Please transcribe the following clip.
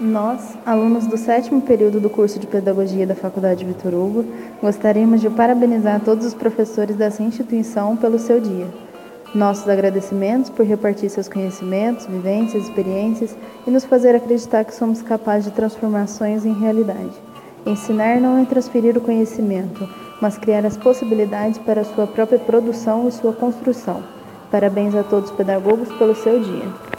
Nós, alunos do sétimo período do curso de Pedagogia da Faculdade Vitor Hugo, gostaríamos de parabenizar todos os professores dessa instituição pelo seu dia. Nossos agradecimentos por repartir seus conhecimentos, vivências, experiências e nos fazer acreditar que somos capazes de transformações em realidade. Ensinar não é transferir o conhecimento, mas criar as possibilidades para a sua própria produção e sua construção. Parabéns a todos os pedagogos pelo seu dia.